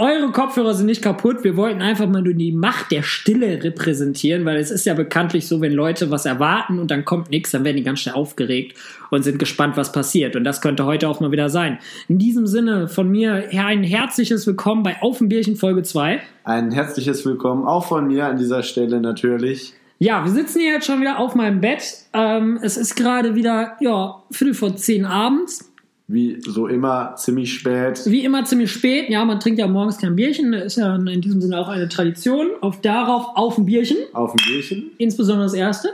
Eure Kopfhörer sind nicht kaputt. Wir wollten einfach mal nur die Macht der Stille repräsentieren, weil es ist ja bekanntlich so, wenn Leute was erwarten und dann kommt nichts, dann werden die ganz schnell aufgeregt und sind gespannt, was passiert. Und das könnte heute auch mal wieder sein. In diesem Sinne von mir ein herzliches Willkommen bei Auf Bierchen Folge 2. Ein herzliches Willkommen auch von mir an dieser Stelle natürlich. Ja, wir sitzen hier jetzt schon wieder auf meinem Bett. Ähm, es ist gerade wieder, ja, Viertel vor zehn abends wie so immer ziemlich spät. Wie immer ziemlich spät. Ja, man trinkt ja morgens kein Bierchen. Das ist ja in diesem Sinne auch eine Tradition. Auf darauf auf ein Bierchen. Auf ein Bierchen. Insbesondere das erste.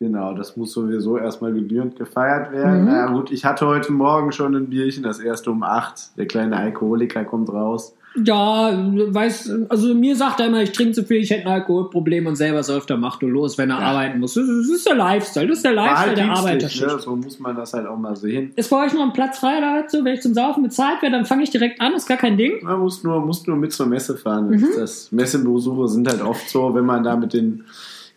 Genau, das muss sowieso erstmal gebührend gefeiert werden. Mhm. Na gut, ich hatte heute Morgen schon ein Bierchen, das erste um acht. Der kleine Alkoholiker kommt raus. Ja, weiß, also mir sagt er immer, ich trinke zu viel, ich hätte ein Alkoholproblem und selber säuft er macht du los, wenn er ja. arbeiten muss. Das ist der Lifestyle, das ist der Lifestyle der Arbeiterschicht. Ne? So muss man das halt auch mal sehen. Ist bei euch noch ein Platz frei da so, wenn ich zum Saufen bezahlt werde, dann fange ich direkt an, ist gar kein Ding. Man muss nur, muss nur mit zur Messe fahren. Mhm. Das Messebesuche sind halt oft so, wenn man da mit den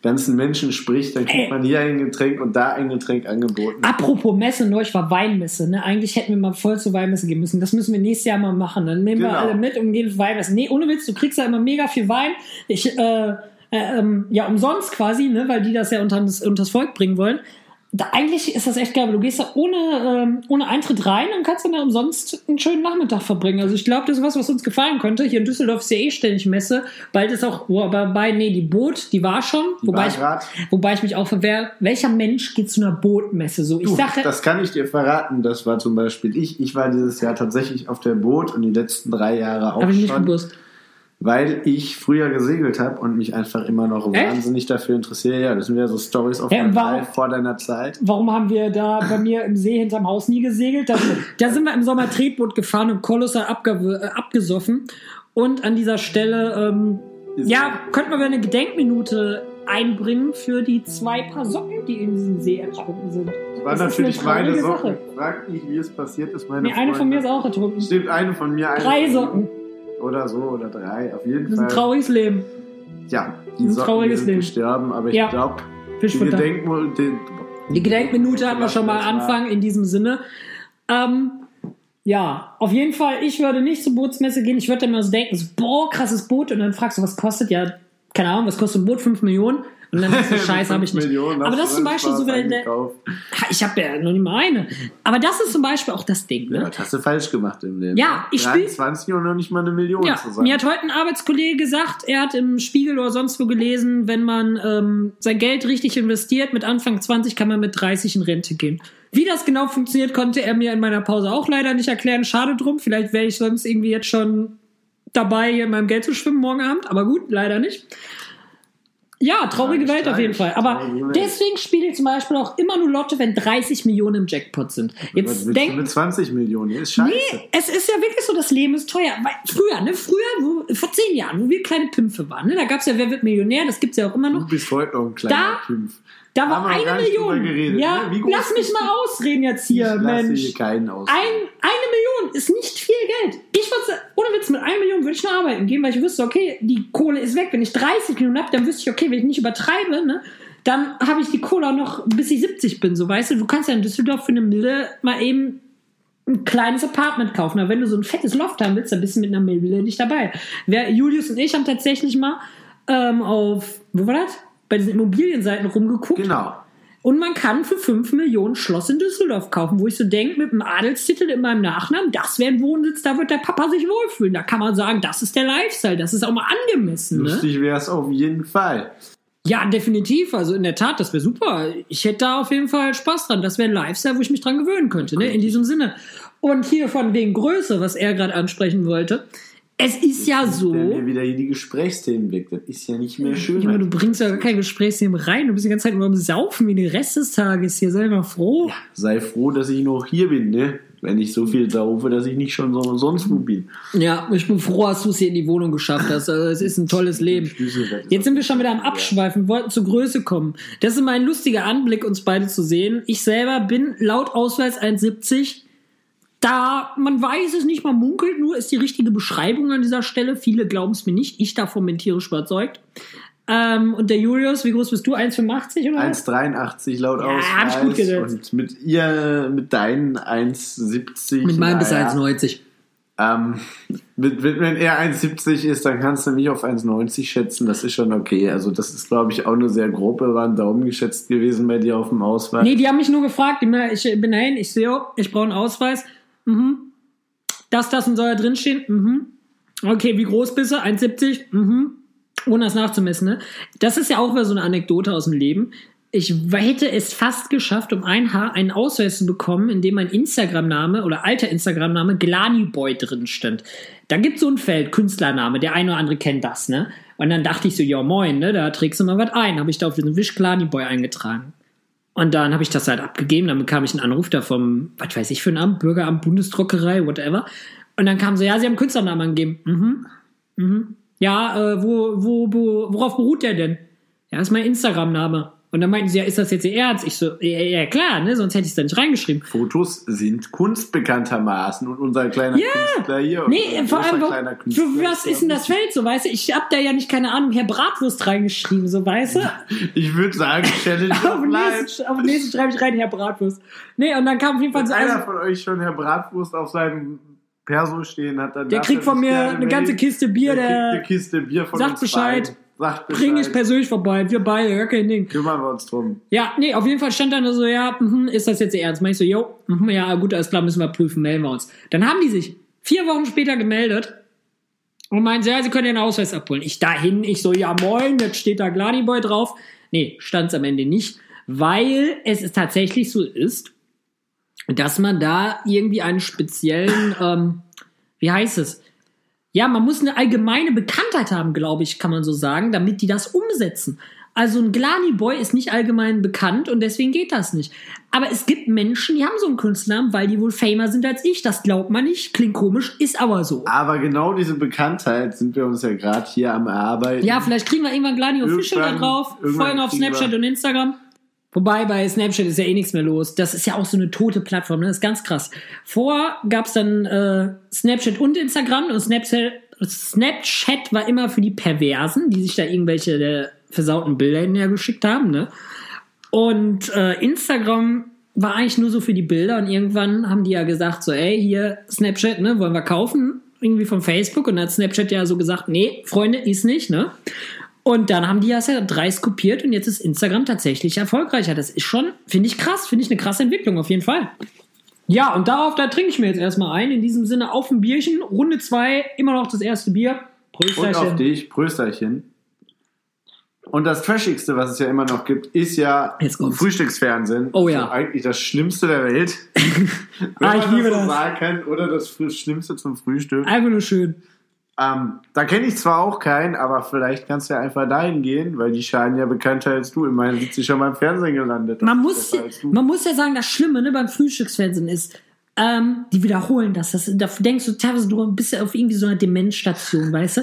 ganzen Menschen spricht, dann kriegt man hier ein Getränk und da ein Getränk angeboten. Apropos Messe, neulich war Weinmesse. Ne? Eigentlich hätten wir mal voll zur Weinmesse gehen müssen. Das müssen wir nächstes Jahr mal machen. Dann nehmen genau. wir alle mit und gehen zur Weinmesse. Nee, ohne Witz, du kriegst ja immer mega viel Wein. Ich, äh, äh, ähm, ja, umsonst quasi, ne? weil die das ja unter das, unter das Volk bringen wollen da, eigentlich ist das echt geil. Du gehst da ohne, ähm, ohne Eintritt rein und kannst dann da umsonst einen schönen Nachmittag verbringen. Also ich glaube, das ist was, was uns gefallen könnte. Hier in Düsseldorf ist ja eh ständig Messe. Bald ist auch, oh, aber bei, nee, die Boot, die war schon. Die wobei, war ich, wobei ich mich auch verwehre, welcher Mensch geht zu einer Bootmesse? So, ich du, sage, das kann ich dir verraten. Das war zum Beispiel ich. Ich war dieses Jahr tatsächlich auf der Boot und die letzten drei Jahre auch Hab ich nicht gewusst weil ich früher gesegelt habe und mich einfach immer noch Echt? wahnsinnig dafür interessiere. Ja, das sind ja so Stories auf ja, warum, vor deiner Zeit. Warum haben wir da bei mir im See hinterm Haus nie gesegelt? Da, da sind wir im Sommer Tretboot gefahren und kolossal abge, äh, abgesoffen. Und an dieser Stelle, ähm, ja, könnten wir eine Gedenkminute einbringen für die zwei Paar Socken, die in diesem See ertrunken sind. Das war das natürlich meine Socken. Frag mich, wie es passiert ist. Meine nee, eine von mir ist auch ertrunken. Stimmt, eine von mir. Drei Socken. Oder so, oder drei, auf jeden das Fall. Das ist ein trauriges Leben. Ja, die ein sind Leben. gestorben, aber ich ja. glaube, die, Gedenk die, die Gedenkminute hatten wir schon mal Anfang in diesem Sinne. Ähm, ja, auf jeden Fall, ich würde nicht zur Bootsmesse gehen. Ich würde immer so denken, so, boah, krasses Boot. Und dann fragst du, was kostet? Ja, keine Ahnung, was kostet ein Boot? 5 Millionen. Und dann das Scheiße, habe ich nicht. Millionen aber das ist zum Beispiel so, wenn der, ich habe ja noch nicht mal eine. Aber das ist zum Beispiel auch das Ding. Ne? Ja, das hast du falsch gemacht im Leben. Ja, ich spiele 20 und noch nicht mal eine Million ja, zusammen. Mir hat heute ein Arbeitskollege gesagt, er hat im Spiegel oder sonst wo gelesen, wenn man ähm, sein Geld richtig investiert, mit Anfang 20 kann man mit 30 in Rente gehen. Wie das genau funktioniert, konnte er mir in meiner Pause auch leider nicht erklären. Schade drum. Vielleicht wäre ich sonst irgendwie jetzt schon dabei, hier in meinem Geld zu schwimmen morgen Abend. Aber gut, leider nicht. Ja, traurige Welt auf jeden Fall. Aber deswegen spiele ich zum Beispiel auch immer nur Lotte, wenn 30 Millionen im Jackpot sind. Jetzt denk, mit 20 Millionen, ist scheiße. Nee, es ist ja wirklich so, das Leben ist teuer. Weil früher, ne, früher, wo, vor zehn Jahren, wo wir kleine Pimpfe waren, ne, da gab es ja Wer wird Millionär, das gibt's ja auch immer noch. Du bist heute noch ein kleiner da, Pimpf. Da war eine Million. Geredet, ja, ne? lass mich mal ausreden jetzt hier, ich Mensch. Hier keinen aus. Ein, eine Million ist nicht viel Geld. Ich würde, ohne Witz, mit einer Million würde ich nur arbeiten gehen, weil ich wüsste, okay, die Kohle ist weg. Wenn ich 30 Millionen habe, dann wüsste ich, okay, wenn ich nicht übertreibe, ne, dann habe ich die Kohle auch noch, bis ich 70 bin. So, weißt du, du kannst ja in Düsseldorf für eine Mille mal eben ein kleines Apartment kaufen. Aber wenn du so ein fettes Loft haben willst, dann bist du mit einer Mille nicht dabei. Wer, Julius und ich haben tatsächlich mal ähm, auf, wo war das? Bei diesen Immobilienseiten rumgeguckt. Genau. Und man kann für 5 Millionen Schloss in Düsseldorf kaufen, wo ich so denke, mit einem Adelstitel in meinem Nachnamen, das wäre ein Wohnsitz, da wird der Papa sich wohlfühlen. Da kann man sagen, das ist der Lifestyle, das ist auch mal angemessen. Ne? Lustig wäre es auf jeden Fall. Ja, definitiv. Also in der Tat, das wäre super. Ich hätte da auf jeden Fall Spaß dran. Das wäre ein Lifestyle, wo ich mich dran gewöhnen könnte, ne? In diesem Sinne. Und hier von wegen Größe, was er gerade ansprechen wollte. Es ist ja so. Wenn mir wieder hier die Gesprächsthemen weg, das ist ja nicht mehr schön. Junge, du bringst ja gar kein Gesprächsthemen rein. Du bist die ganze Zeit nur am Saufen wie den Rest des Tages hier. Sei mal froh. Ja, sei froh, dass ich noch hier bin, ne? Wenn ich so viel saufe, dass ich nicht schon so sonst wo bin. Ja, ich bin froh, dass du es hier in die Wohnung geschafft hast. Also, es ist ein tolles Leben. Jetzt sind wir schon wieder am Abschweifen, wollten zur Größe kommen. Das ist immer ein lustiger Anblick, uns beide zu sehen. Ich selber bin laut Ausweis 1,70 da, man weiß es nicht, man munkelt nur, ist die richtige Beschreibung an dieser Stelle. Viele glauben es mir nicht. Ich davon bin tierisch überzeugt. Ähm, und der Julius, wie groß bist du? 1,85 oder 1,83 laut ja, Ausweis. Hab ich gut gesetzt. Und mit ihr, mit deinen 1,70. Mit meinem bis 1,90. Ähm, wenn er 1,70 ist, dann kannst du mich auf 1,90 schätzen. Das ist schon okay. Also, das ist, glaube ich, auch nur sehr grob über den Daumen geschätzt gewesen bei dir auf dem Ausweis. Nee, die haben mich nur gefragt. Ich bin dahin, ich sehe, ich brauche einen Ausweis. Mhm. Das, das und soll da drinstehen. Mhm. Okay, wie groß bist du? 1,70? Mhm. Ohne das nachzumessen, ne? Das ist ja auch wieder so eine Anekdote aus dem Leben ich hätte es fast geschafft, um ein Haar einen Ausweis zu bekommen, in dem mein Instagram-Name oder alter Instagram-Name Glaniboy drin stand. Da gibt es so ein Feld, Künstlername, der eine oder andere kennt das, ne? Und dann dachte ich so, ja moin, ne, da trägst du mal was ein. Habe ich da auf diesen Wisch Glaniboy eingetragen. Und dann habe ich das halt abgegeben, dann bekam ich einen Anruf da vom, was weiß ich für ein Amt, Bürgeramt, Bundesdruckerei, whatever. Und dann kam so, ja, sie haben Künstlernamen angegeben. Mhm. Mhm. Ja, äh, wo, wo, wo, worauf beruht der denn? Ja, das ist mein Instagram-Name. Und dann meinten sie, ja, ist das jetzt Ihr Ernst? Ich so, ja, ja klar, ne? sonst hätte ich es da nicht reingeschrieben. Fotos sind Kunst bekanntermaßen und unser kleiner ja. Künstler hier. Nee, vor allem, für was ist denn das Feld so, weißt du? Ich hab da ja nicht, keine Ahnung, Herr Bratwurst reingeschrieben, so, weißt du? ich würde sagen, Challenge auf, nächsten, auf nächsten schreibe ich rein, Herr Bratwurst. Nee, und dann kam auf jeden Fall so... einer also, von euch schon Herr Bratwurst auf seinem Perso stehen hat, dann Der kriegt von mir eine ganze Kiste Bier, der, der eine Kiste Bier von sagt Bescheid. Beiden. Sagt Bring ich persönlich vorbei, wir beide, gar kein Ding. Kümmern wir uns drum. Ja, nee, auf jeden Fall stand dann so, ja, mh, ist das jetzt ernst? Mach ich so, jo, mh, ja, gut, alles klar, müssen wir prüfen, melden wir uns. Dann haben die sich vier Wochen später gemeldet und meinen, ja, sie können den Ausweis abholen. Ich dahin, ich so, ja, moin, jetzt steht da Gladiboy drauf. Nee, stand's am Ende nicht, weil es tatsächlich so ist, dass man da irgendwie einen speziellen, ähm, wie heißt es? Ja, man muss eine allgemeine Bekanntheit haben, glaube ich, kann man so sagen, damit die das umsetzen. Also ein Glani-Boy ist nicht allgemein bekannt und deswegen geht das nicht. Aber es gibt Menschen, die haben so einen Künstlernamen, weil die wohl famer sind als ich. Das glaubt man nicht, klingt komisch, ist aber so. Aber genau diese Bekanntheit sind wir uns ja gerade hier am Erarbeiten. Ja, vielleicht kriegen wir irgendwann Glani Official da drauf, folgen auf Snapchat und Instagram. Wobei bei Snapchat ist ja eh nichts mehr los. Das ist ja auch so eine tote Plattform, ne? das ist ganz krass. Vor gab's dann äh, Snapchat und Instagram und Snapchat, Snapchat war immer für die Perversen, die sich da irgendwelche der versauten Bilder hinterher geschickt haben. Ne? Und äh, Instagram war eigentlich nur so für die Bilder und irgendwann haben die ja gesagt, so, ey, hier Snapchat, ne, wollen wir kaufen, irgendwie von Facebook und dann hat Snapchat ja so gesagt, nee, Freunde, ist nicht, ne? Und dann haben die das ja dreist kopiert und jetzt ist Instagram tatsächlich erfolgreicher. Das ist schon, finde ich krass, finde ich eine krasse Entwicklung auf jeden Fall. Ja, und darauf, da trinke ich mir jetzt erstmal ein. In diesem Sinne auf ein Bierchen, Runde 2, immer noch das erste Bier. Prösterchen. Und auf dich, Prösterchen. Und das Trashigste, was es ja immer noch gibt, ist ja Frühstücksfernsehen. Oh ja. Also eigentlich das Schlimmste der Welt. ah, ich liebe das. So sagen kann, oder das Schlimmste zum Frühstück. Einfach nur schön. Ähm, da kenne ich zwar auch keinen, aber vielleicht kannst du ja einfach dahin gehen, weil die scheinen ja bekannter als du. Immerhin sind sie schon mal im Fernsehen gelandet. Man muss, man muss ja sagen, das Schlimme ne, beim Frühstücksfernsehen ist, ähm, die wiederholen das. das. Da denkst du teilweise, du bist ja auf irgendwie so einer Demenzstation, weißt du?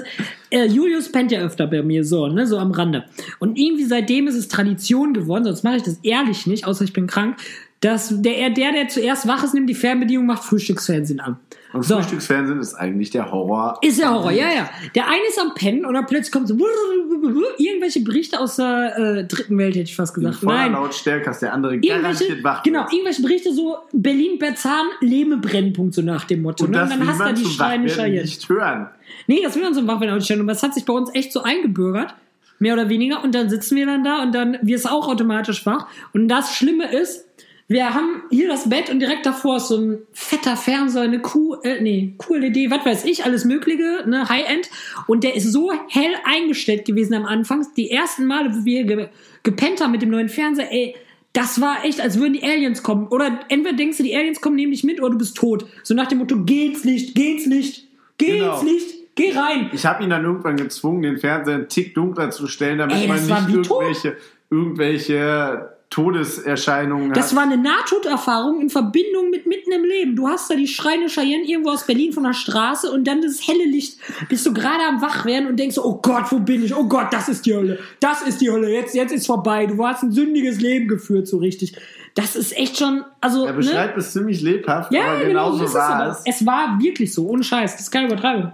Äh, Julius pennt ja öfter bei mir so, ne, so am Rande. Und irgendwie seitdem ist es Tradition geworden, sonst mache ich das ehrlich nicht, außer ich bin krank, dass der, der, der zuerst wach ist, nimmt die Fernbedienung, macht Frühstücksfernsehen an. Und so. Frühstücksfernsehen ist eigentlich der Horror. Ist der Horror, ja, ja. Der eine ist am Pennen und dann plötzlich kommt so irgendwelche Berichte aus der äh, dritten Welt, hätte ich fast gesagt. In Nein. Lautstärke, dass der andere garantiert wach Genau, irgendwelche Berichte so Berlin-Berzahn, Lehme Brennpunkt, so nach dem Motto. Und, ne? und dann hast du die Schreine nicht hören. Nee, das will man zum Wachwerden nicht hören. Und das hat sich bei uns echt so eingebürgert mehr oder weniger. Und dann sitzen wir dann da und dann wirst du auch automatisch wach. Und das Schlimme ist, wir haben hier das Bett und direkt davor ist so ein fetter Fernseher, eine Q, äh, nee, QLED, was weiß ich, alles Mögliche, ne, High-End. Und der ist so hell eingestellt gewesen am Anfang. Die ersten Male, wo wir ge gepennt haben mit dem neuen Fernseher, ey, das war echt, als würden die Aliens kommen. Oder entweder denkst du, die Aliens kommen nämlich mit oder du bist tot. So nach dem Motto, geh ins Licht, geh ins Licht, geh genau. ins Licht. Geh rein! Ich habe ihn dann irgendwann gezwungen, den Fernseher einen Tick dunkler zu stellen, damit Ey, man nicht irgendwelche, irgendwelche Todeserscheinungen Das hat. war eine Nahtoderfahrung in Verbindung mit mitten im Leben. Du hast da die schreiende Cheyenne irgendwo aus Berlin von der Straße und dann das helle Licht. Bist du gerade am Wachwerden und denkst, oh Gott, wo bin ich? Oh Gott, das ist die Hölle. Das ist die Hölle. Jetzt, jetzt ist vorbei. Du hast ein sündiges Leben geführt, so richtig. Das ist echt schon, also. Er beschreibt ne? es ziemlich lebhaft, ja, aber genau, so war es. Es war wirklich so, ohne Scheiß. Das ist keine Übertreibung.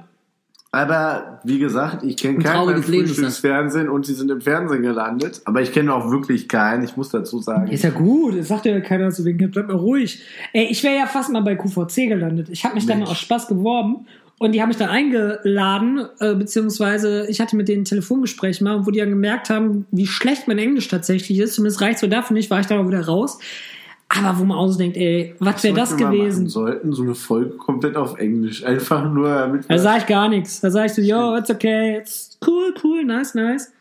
Aber wie gesagt, ich kenne keinen Frühstücksfernsehen und sie sind im Fernsehen gelandet. Aber ich kenne auch wirklich keinen, ich muss dazu sagen. Ist ja gut, das sagt ja keiner so wegen, bleib mal ruhig. Ey, ich wäre ja fast mal bei QVC gelandet. Ich habe mich Mensch. dann aus Spaß geworben und die haben mich dann eingeladen, äh, beziehungsweise ich hatte mit denen ein Telefongespräch mal, wo die dann gemerkt haben, wie schlecht mein Englisch tatsächlich ist. Zumindest reicht so dafür nicht, war ich dann auch wieder raus. Aber wo man ausdenkt, ey, was wäre das gewesen? sollten so eine Folge komplett auf Englisch. Einfach nur damit. Da sag ich gar nichts. Da sag ich so, yo, it's okay, it's cool, cool, nice, nice.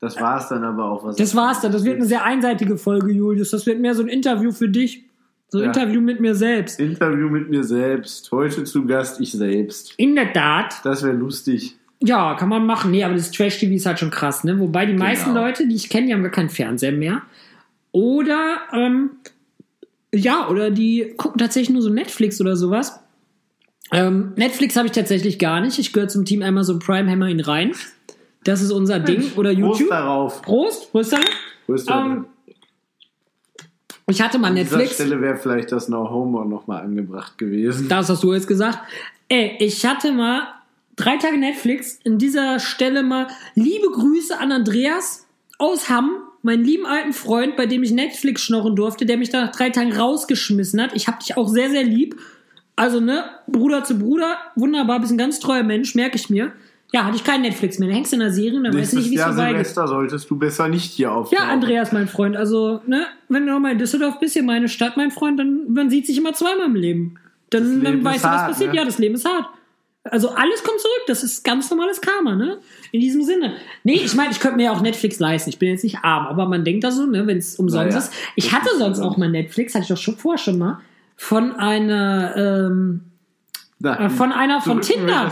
Das war's dann aber auch. Was das war's dann. Das wird eine sehr einseitige Folge, Julius. Das wird mehr so ein Interview für dich. So ein ja. Interview mit mir selbst. Interview mit mir selbst. Heute zu Gast ich selbst. In der Tat. Das wäre lustig. Ja, kann man machen. Nee, aber das Trash-TV ist halt schon krass, ne? Wobei die genau. meisten Leute, die ich kenne, die haben gar keinen Fernseher mehr. Oder ähm, ja, oder die gucken tatsächlich nur so Netflix oder sowas. Ähm, Netflix habe ich tatsächlich gar nicht. Ich gehöre zum Team Amazon Prime, Hammer ihn rein. Das ist unser Ding. Oder YouTube. Prost darauf. Prost, Prost darauf. Prost ähm, ich hatte mal Netflix. An dieser Stelle wäre vielleicht das No Homo nochmal angebracht gewesen. Das hast du jetzt gesagt. Ey, ich hatte mal drei Tage Netflix. In dieser Stelle mal liebe Grüße an Andreas aus Hamm meinen lieben alten Freund, bei dem ich Netflix schnorren durfte, der mich da nach drei Tagen rausgeschmissen hat. Ich hab dich auch sehr, sehr lieb. Also, ne, Bruder zu Bruder, wunderbar, bist ein ganz treuer Mensch, merke ich mir. Ja, hatte ich kein Netflix mehr. Da hängst du in der Serie und dann weißt du nicht, wie es vorbeigeht. Silvester solltest du besser nicht hier auf. Ja, Andreas, mein Freund. Also, ne, wenn du nochmal in Düsseldorf bist, hier meine Stadt, mein Freund, dann man sieht sich immer zweimal im Leben. Dann, dann weißt du, was passiert. Ne? Ja, das Leben ist hart. Also alles kommt zurück. Das ist ganz normales Karma, ne? In diesem Sinne. Nee, ich meine, ich könnte mir ja auch Netflix leisten. Ich bin jetzt nicht arm, aber man denkt da so, ne, wenn es umsonst naja, ist. Ich hatte sonst auch mal Netflix, hatte ich doch schon vorher schon mal, von einer, ähm, na, äh, von einer von Tinder.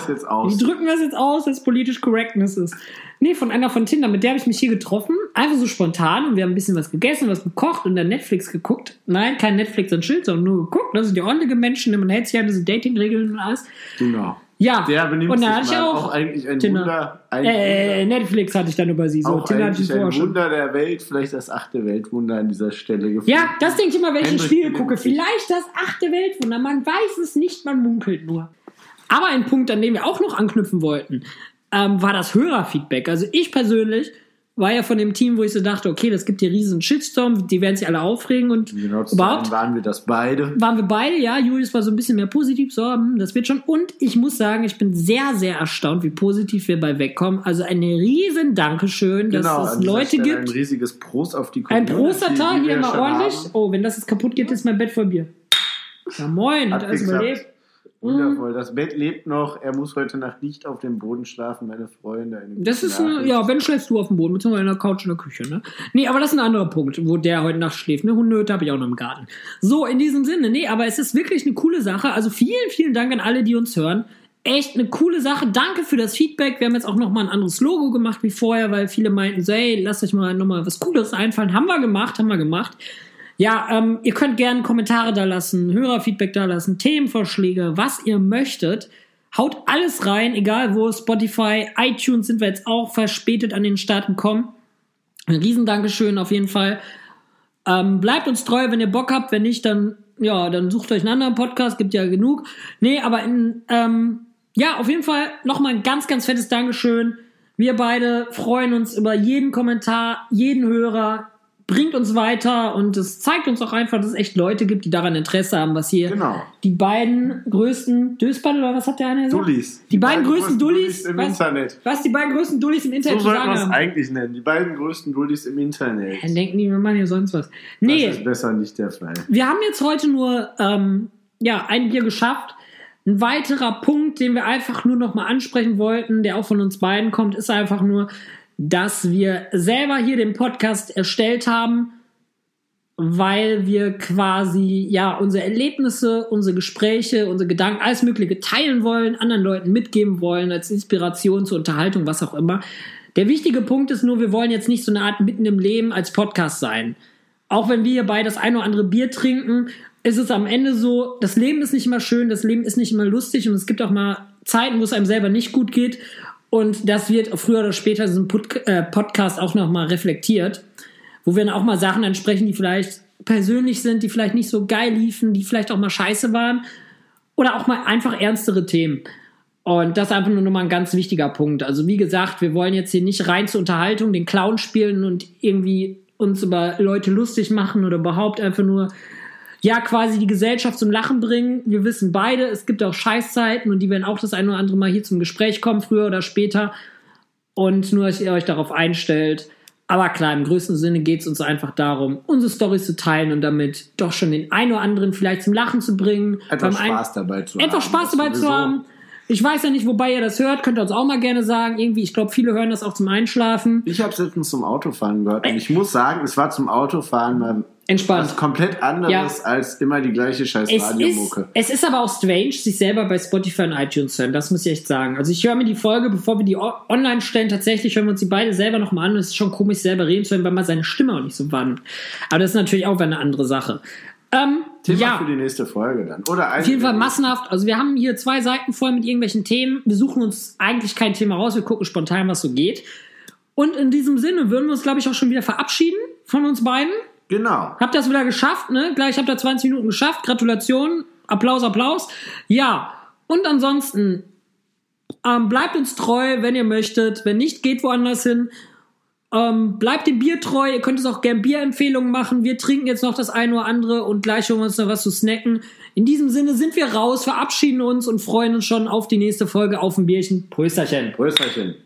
Die drücken wir das jetzt aus, dass politisch Correctness ist. Nee, von einer von Tinder, mit der habe ich mich hier getroffen. Einfach so spontan und wir haben ein bisschen was gegessen, was gekocht und dann Netflix geguckt. Nein, kein Netflix und Schild, sondern nur geguckt. Das sind die ordentliche Menschen, man hält sich ja diese Dating-Regeln und alles. Genau. Ja, der benimmt und da hatte ich auch, auch eigentlich ein Tinder. Wunder. Ein äh, Wunder. Netflix hatte ich dann über sie. So, auch Tinder eigentlich ein Wunder der Welt, vielleicht das achte Weltwunder an dieser Stelle gefunden. Ja, das denke ich immer, wenn ich ein Spiel gucke. Vielleicht das achte Weltwunder. Man weiß es nicht, man munkelt nur. Aber ein Punkt, an dem wir auch noch anknüpfen wollten, ähm, war das Hörerfeedback. Also ich persönlich war ja von dem Team, wo ich so dachte, okay, das gibt hier riesen Shitstorm, die werden sich alle aufregen und genau, überhaupt waren wir das beide. Waren wir beide, ja. Julius war so ein bisschen mehr positiv, so, hm, das wird schon. Und ich muss sagen, ich bin sehr, sehr erstaunt, wie positiv wir bei wegkommen. Also ein riesen Dankeschön, dass genau, es Leute Stelle gibt. Ein riesiges Prost auf die Community. Ein Prostertag hier mal ordentlich. Haben. Oh, wenn das jetzt kaputt geht, ist mein Bett voll Bier. Ja, moin, hat, hat alles überlebt. Wundervoll. Das Bett lebt noch. Er muss heute Nacht nicht auf dem Boden schlafen, meine Freunde. Das ist, eine, ja, wenn schläfst du auf dem Boden, beziehungsweise in der Couch in der Küche, ne? Nee, aber das ist ein anderer Punkt, wo der heute Nacht schläft. Ne, Hundehütte habe ich auch noch im Garten. So, in diesem Sinne, nee, aber es ist wirklich eine coole Sache. Also vielen, vielen Dank an alle, die uns hören. Echt eine coole Sache. Danke für das Feedback. Wir haben jetzt auch nochmal ein anderes Logo gemacht wie vorher, weil viele meinten so, hey, lasst euch mal nochmal was Cooles einfallen. Haben wir gemacht, haben wir gemacht. Ja, ähm, ihr könnt gerne Kommentare da lassen, Hörerfeedback da lassen, Themenvorschläge, was ihr möchtet. Haut alles rein, egal wo, Spotify, iTunes sind wir jetzt auch verspätet an den Start gekommen. Ein Riesendankeschön auf jeden Fall. Ähm, bleibt uns treu, wenn ihr Bock habt. Wenn nicht, dann, ja, dann sucht euch einen anderen Podcast, gibt ja genug. Nee, aber in, ähm, ja, auf jeden Fall nochmal ein ganz, ganz fettes Dankeschön. Wir beide freuen uns über jeden Kommentar, jeden Hörer, bringt uns weiter und es zeigt uns auch einfach, dass es echt Leute gibt, die daran Interesse haben, was hier genau. die beiden größten Dösball oder was hat der eine gesagt? Dullis. Die, die beiden, beiden, größten Dullis, im was, Internet. Was die beiden größten Dullis im Internet so sollten wir es eigentlich nennen. Die beiden größten Dullis im Internet. Dann denken die, wir machen hier sonst was. Nee. Das ist besser nicht der Fall. Wir haben jetzt heute nur ähm, ja, ein Bier geschafft. Ein weiterer Punkt, den wir einfach nur noch mal ansprechen wollten, der auch von uns beiden kommt, ist einfach nur, dass wir selber hier den Podcast erstellt haben weil wir quasi ja unsere Erlebnisse, unsere Gespräche, unsere Gedanken, alles Mögliche teilen wollen, anderen Leuten mitgeben wollen, als Inspiration zur Unterhaltung, was auch immer. Der wichtige Punkt ist nur, wir wollen jetzt nicht so eine Art mitten im Leben als Podcast sein. Auch wenn wir hierbei das ein oder andere Bier trinken, ist es am Ende so, das Leben ist nicht immer schön, das Leben ist nicht immer lustig und es gibt auch mal Zeiten, wo es einem selber nicht gut geht. Und das wird früher oder später in diesem äh, Podcast auch nochmal reflektiert wo wir dann auch mal Sachen ansprechen, die vielleicht persönlich sind, die vielleicht nicht so geil liefen, die vielleicht auch mal scheiße waren oder auch mal einfach ernstere Themen. Und das ist einfach nur nochmal ein ganz wichtiger Punkt. Also wie gesagt, wir wollen jetzt hier nicht rein zur Unterhaltung den Clown spielen und irgendwie uns über Leute lustig machen oder überhaupt einfach nur ja quasi die Gesellschaft zum Lachen bringen. Wir wissen beide, es gibt auch Scheißzeiten und die werden auch das ein oder andere Mal hier zum Gespräch kommen, früher oder später. Und nur, dass ihr euch darauf einstellt. Aber klar, im größten Sinne geht es uns einfach darum, unsere Storys zu teilen und damit doch schon den einen oder anderen vielleicht zum Lachen zu bringen. Etwas Spaß dabei zu haben. Etwas Spaß dabei zu haben. Ich weiß ja nicht, wobei ihr das hört, könnt ihr uns auch mal gerne sagen. Irgendwie, ich glaube, viele hören das auch zum Einschlafen. Ich habe es letztens zum Autofahren gehört und ich muss sagen, es war zum Autofahren mal Entspannt. Was komplett anderes ja. als immer die gleiche scheiß Radiomucke. Es ist aber auch strange, sich selber bei Spotify und iTunes zu hören. Das muss ich echt sagen. Also ich höre mir die Folge, bevor wir die online stellen, tatsächlich hören wir uns die beide selber nochmal an. Es ist schon komisch, selber reden zu hören, weil man seine Stimme auch nicht so wandt. Aber das ist natürlich auch eine andere Sache. Ähm, Thema ja. für die nächste Folge dann. Oder Auf jeden Fall massenhaft. Also wir haben hier zwei Seiten voll mit irgendwelchen Themen. Wir suchen uns eigentlich kein Thema raus. Wir gucken spontan, was so geht. Und in diesem Sinne würden wir uns, glaube ich, auch schon wieder verabschieden von uns beiden. Genau. Habt das wieder geschafft, ne? Gleich habt ihr 20 Minuten geschafft. Gratulation. Applaus, Applaus. Ja. Und ansonsten, ähm, bleibt uns treu, wenn ihr möchtet. Wenn nicht, geht woanders hin. Ähm, bleibt dem Bier treu. Ihr könnt es auch gern Bierempfehlungen machen. Wir trinken jetzt noch das eine oder andere und gleich holen wir uns noch was zu snacken. In diesem Sinne sind wir raus, verabschieden uns und freuen uns schon auf die nächste Folge auf ein Bierchen. Prösterchen. Prösterchen.